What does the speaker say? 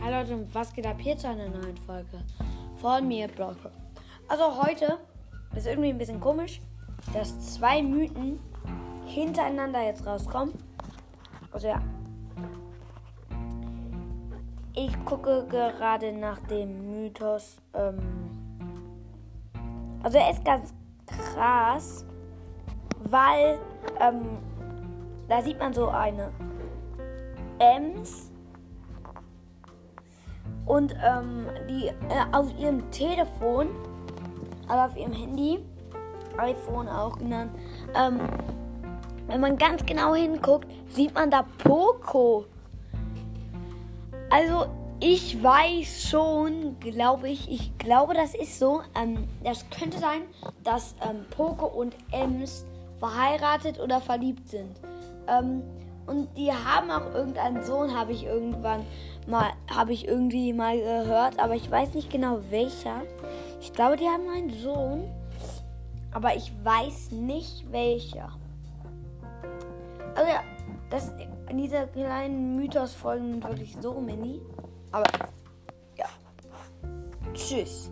Hi Leute, was geht ab hier zu einer neuen Folge von mir, Broadcraft. Also heute ist irgendwie ein bisschen komisch, dass zwei Mythen hintereinander jetzt rauskommen. Also ja. Ich gucke gerade nach dem Mythos. Ähm also er ist ganz krass, weil ähm, da sieht man so eine Ems und ähm, die äh, auf ihrem Telefon, also auf ihrem Handy, iPhone auch genannt, ähm, wenn man ganz genau hinguckt, sieht man da Poco. Also ich weiß schon, glaube ich, ich glaube, das ist so. Ähm, das könnte sein, dass ähm, Poco und Ems verheiratet oder verliebt sind. Ähm, und die haben auch irgendeinen Sohn, habe ich irgendwann mal, habe ich irgendwie mal gehört, aber ich weiß nicht genau welcher. Ich glaube, die haben einen Sohn, aber ich weiß nicht welcher. Also ja, das, diese kleinen Mythos-Folgen wirklich so mini. Aber ja. Tschüss.